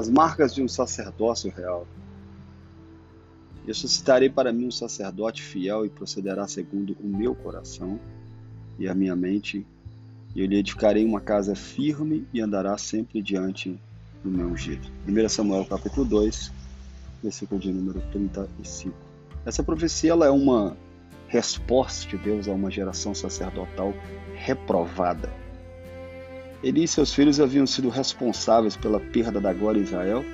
as marcas de um sacerdócio real. Eu suscitarei para mim um sacerdote fiel e procederá segundo o meu coração e a minha mente, e eu lhe edificarei uma casa firme e andará sempre diante do meu ungido. 1 Samuel capítulo 2, versículo de número 35. Essa profecia ela é uma resposta de Deus a uma geração sacerdotal reprovada. Ele e seus filhos haviam sido responsáveis pela perda da glória em Israel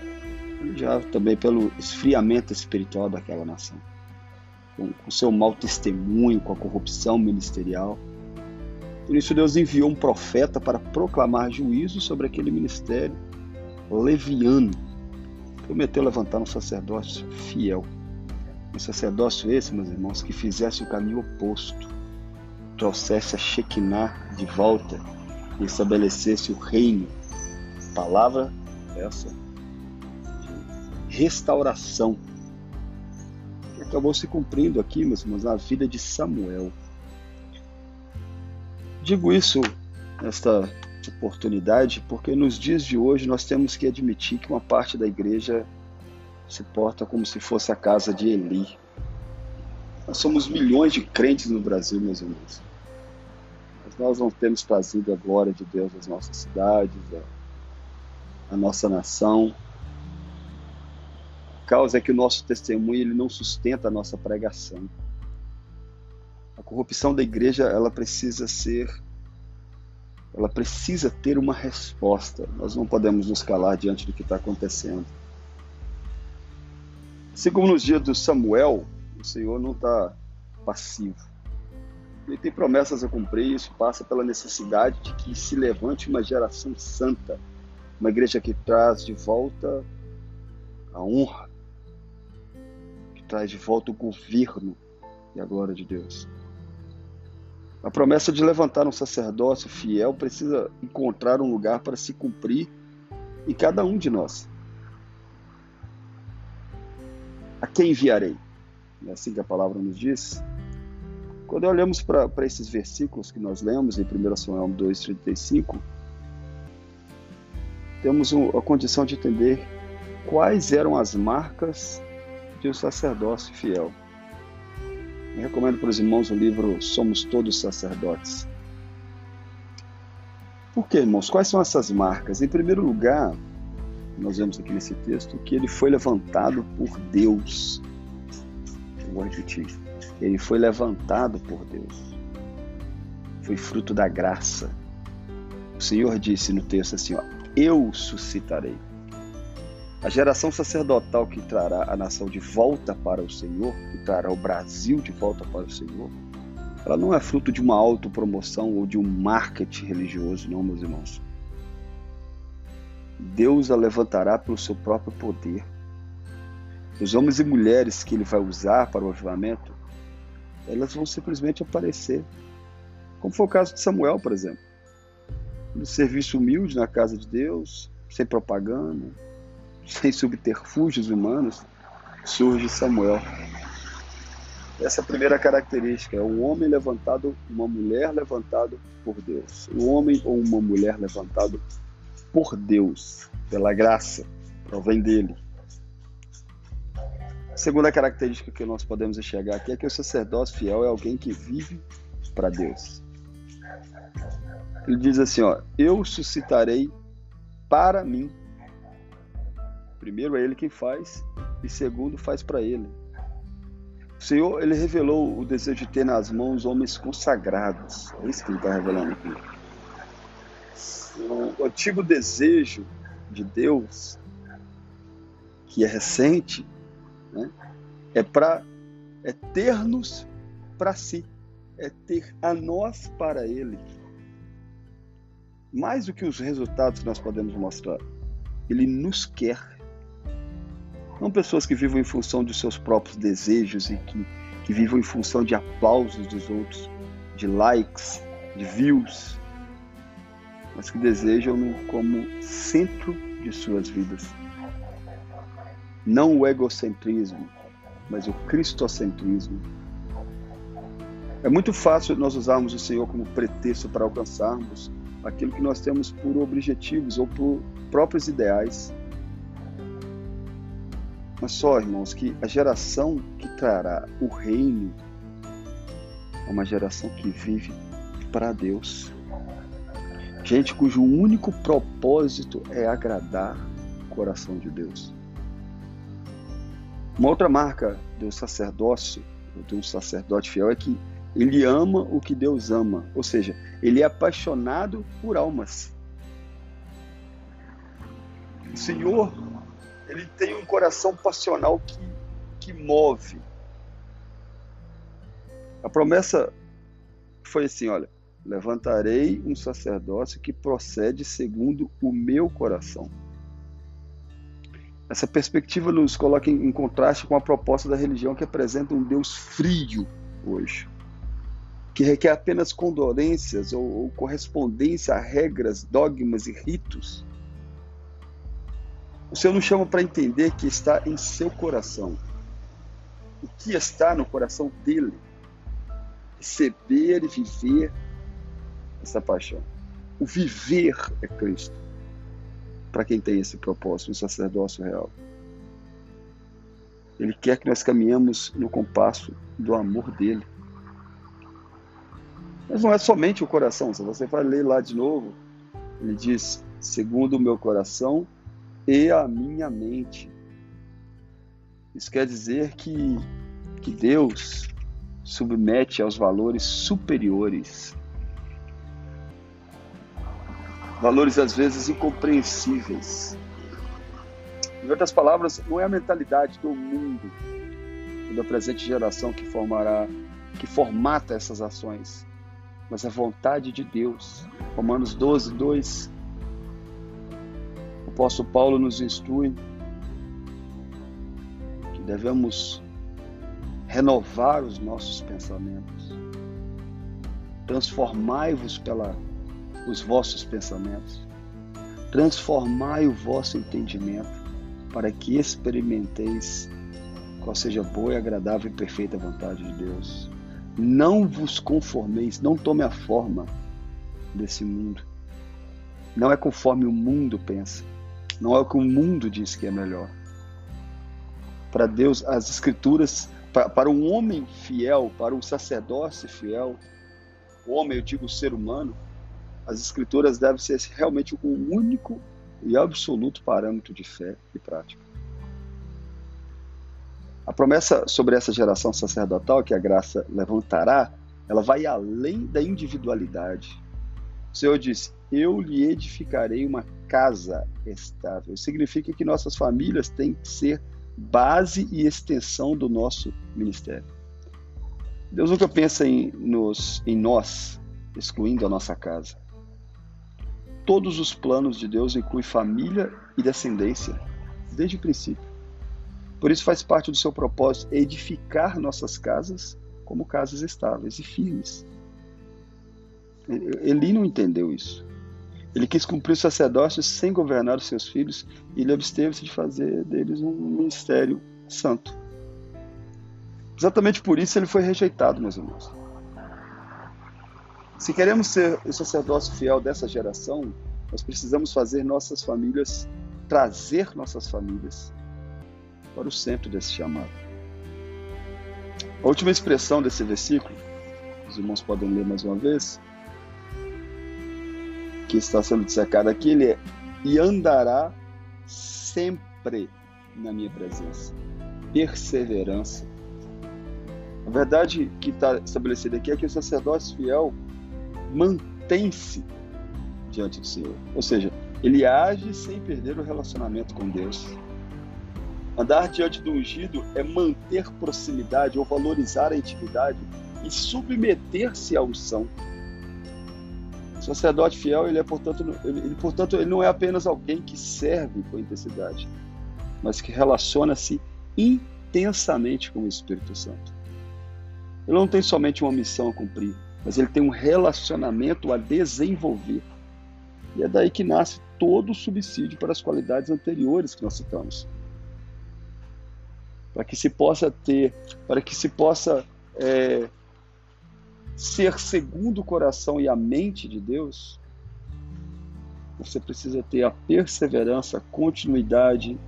e já também pelo esfriamento espiritual daquela nação. Com, com seu mau testemunho, com a corrupção ministerial. Por isso, Deus enviou um profeta para proclamar juízo sobre aquele ministério leviano. Prometeu levantar um sacerdócio fiel. Um sacerdócio esse, meus irmãos, que fizesse o caminho oposto, trouxesse a Shekinah de volta e estabelecesse o reino. Palavra essa de restauração. Que acabou se cumprindo aqui, meus irmãos, na vida de Samuel. Digo isso nesta oportunidade porque nos dias de hoje nós temos que admitir que uma parte da igreja se porta como se fosse a casa de Eli. Nós somos milhões de crentes no Brasil, meus irmãos nós não temos trazido a glória de Deus às nossas cidades, à nossa nação. A causa é que o nosso testemunho ele não sustenta a nossa pregação. A corrupção da igreja ela precisa ser, ela precisa ter uma resposta. Nós não podemos nos calar diante do que está acontecendo. Segundo nos dias do Samuel, o Senhor não está passivo ele tem promessas a cumprir, isso passa pela necessidade de que se levante uma geração santa, uma igreja que traz de volta a honra, que traz de volta o governo e a glória de Deus. A promessa de levantar um sacerdócio fiel precisa encontrar um lugar para se cumprir em cada um de nós. A quem enviarei? É assim que a palavra nos diz. Quando olhamos para esses versículos que nós lemos em 1 Samuel 2,35, temos a condição de entender quais eram as marcas de um sacerdócio fiel. Eu recomendo para os irmãos o livro Somos Todos Sacerdotes. Por que, irmãos? Quais são essas marcas? Em primeiro lugar, nós vemos aqui nesse texto que ele foi levantado por Deus. Eu vou repetir ele foi levantado por Deus. Foi fruto da graça. O Senhor disse no texto assim: ó, Eu suscitarei. A geração sacerdotal que trará a nação de volta para o Senhor, que trará o Brasil de volta para o Senhor, ela não é fruto de uma autopromoção ou de um marketing religioso, não, meus irmãos. Deus a levantará pelo seu próprio poder. Os homens e mulheres que ele vai usar para o avivamento elas vão simplesmente aparecer. Como foi o caso de Samuel, por exemplo. No serviço humilde na casa de Deus, sem propaganda, sem subterfúgios humanos, surge Samuel. Essa é a primeira característica, é um homem levantado, uma mulher levantado por Deus. Um homem ou uma mulher levantado por Deus, pela graça, provém dele. Segunda característica que nós podemos enxergar aqui é que o sacerdócio fiel é alguém que vive para Deus. Ele diz assim, ó, eu suscitarei para mim. Primeiro é ele quem faz e segundo faz para ele. O Senhor, ele revelou o desejo de ter nas mãos homens consagrados. É isso que ele está revelando aqui. O antigo desejo de Deus, que é recente, né? É para é ter-nos para si, é ter a nós para Ele. Mais do que os resultados que nós podemos mostrar, Ele nos quer. Não pessoas que vivam em função de seus próprios desejos e que, que vivam em função de aplausos dos outros, de likes, de views, mas que desejam-no como centro de suas vidas. Não o egocentrismo, mas o cristocentrismo. É muito fácil nós usarmos o Senhor como pretexto para alcançarmos aquilo que nós temos por objetivos ou por próprios ideais. Mas só, irmãos, que a geração que trará o reino é uma geração que vive para Deus. Gente cujo único propósito é agradar o coração de Deus. Uma outra marca do sacerdócio, de um sacerdote fiel, é que ele ama o que Deus ama, ou seja, ele é apaixonado por almas. O Senhor, ele tem um coração passional que, que move. A promessa foi assim: olha, levantarei um sacerdócio que procede segundo o meu coração. Essa perspectiva nos coloca em, contraste com a proposta da religião que apresenta um Deus frio hoje que requer apenas condolências ou, ou correspondência a regras, dogmas e ritos. O Senhor nos chama para entender que está em seu coração. O que está no coração dele. Receber e viver essa paixão. O viver é Cristo. Para quem tem esse propósito, o sacerdócio real. Ele quer que nós caminhemos no compasso do amor dele. Mas não é somente o coração, se você vai ler lá de novo, ele diz: segundo o meu coração e a minha mente. Isso quer dizer que, que Deus submete aos valores superiores. Valores às vezes incompreensíveis. Em outras palavras, não é a mentalidade do mundo, da presente geração que formará, que formata essas ações, mas a vontade de Deus. Romanos 12, 2. O apóstolo Paulo nos instrui que devemos renovar os nossos pensamentos. Transformai-vos pela os vossos pensamentos. Transformai o vosso entendimento para que experimenteis qual seja boa e agradável e perfeita vontade de Deus. Não vos conformeis, não tome a forma desse mundo. Não é conforme o mundo pensa. Não é o que o mundo diz que é melhor. Para Deus, as Escrituras, para, para um homem fiel, para um sacerdócio fiel, o homem, eu digo o ser humano, as Escrituras devem ser realmente o único e absoluto parâmetro de fé e prática. A promessa sobre essa geração sacerdotal que a graça levantará, ela vai além da individualidade. O Senhor disse: Eu lhe edificarei uma casa estável. Significa que nossas famílias têm que ser base e extensão do nosso ministério. Deus nunca pensa em, nos, em nós, excluindo a nossa casa. Todos os planos de Deus incluem família e descendência, desde o princípio. Por isso faz parte do seu propósito edificar nossas casas como casas estáveis e firmes. Eli não entendeu isso. Ele quis cumprir o sacerdócio sem governar os seus filhos e ele absteve-se de fazer deles um ministério santo. Exatamente por isso ele foi rejeitado, meus irmãos. Se queremos ser o sacerdócio fiel dessa geração, nós precisamos fazer nossas famílias, trazer nossas famílias para o centro desse chamado. A última expressão desse versículo, os irmãos podem ler mais uma vez, que está sendo dissecado aqui, ele é e andará sempre na minha presença. Perseverança. A verdade que está estabelecida aqui é que o sacerdócio fiel mantém-se diante do Senhor. Ou seja, ele age sem perder o relacionamento com Deus. Andar diante do ungido é manter proximidade ou valorizar a intimidade e submeter-se à unção. O sacerdote fiel, ele é, portanto, ele, ele, portanto, ele não é apenas alguém que serve com intensidade, mas que relaciona-se intensamente com o Espírito Santo. Ele não tem somente uma missão a cumprir, mas ele tem um relacionamento a desenvolver. E é daí que nasce todo o subsídio para as qualidades anteriores que nós citamos para que se possa ter, para que se possa é, ser segundo o coração e a mente de Deus, você precisa ter a perseverança, a continuidade,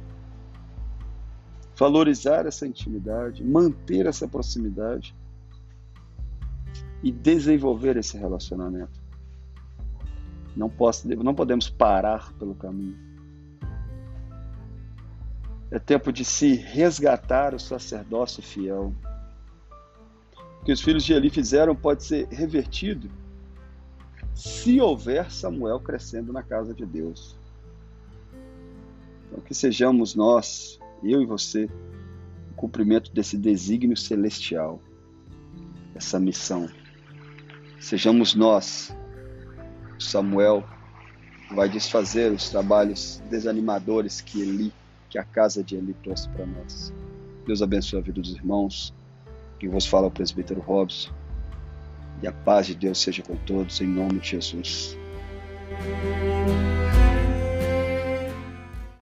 valorizar essa intimidade, manter essa proximidade e desenvolver esse relacionamento. Não, posso, não podemos parar pelo caminho. É tempo de se resgatar o sacerdócio fiel. O que os filhos de Eli fizeram pode ser revertido se houver Samuel crescendo na casa de Deus. Então, que sejamos nós, eu e você, o cumprimento desse desígnio celestial, essa missão. Sejamos nós, Samuel vai desfazer os trabalhos desanimadores que Eli, que a casa de Eli trouxe para nós. Deus abençoe a vida dos irmãos. Que vos fala o presbítero Robson. E a paz de Deus seja com todos, em nome de Jesus.